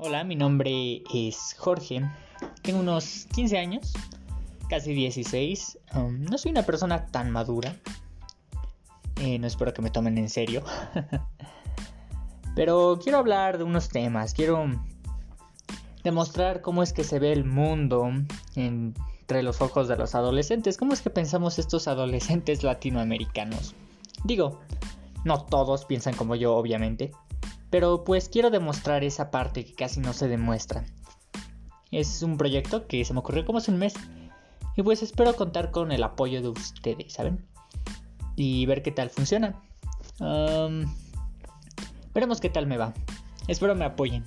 Hola, mi nombre es Jorge. Tengo unos 15 años, casi 16. Um, no soy una persona tan madura. Eh, no espero que me tomen en serio. Pero quiero hablar de unos temas. Quiero demostrar cómo es que se ve el mundo entre los ojos de los adolescentes. ¿Cómo es que pensamos estos adolescentes latinoamericanos? Digo, no todos piensan como yo, obviamente. Pero pues quiero demostrar esa parte que casi no se demuestra. Es un proyecto que se me ocurrió como hace un mes. Y pues espero contar con el apoyo de ustedes, ¿saben? Y ver qué tal funciona. veremos qué tal me va. Espero me apoyen.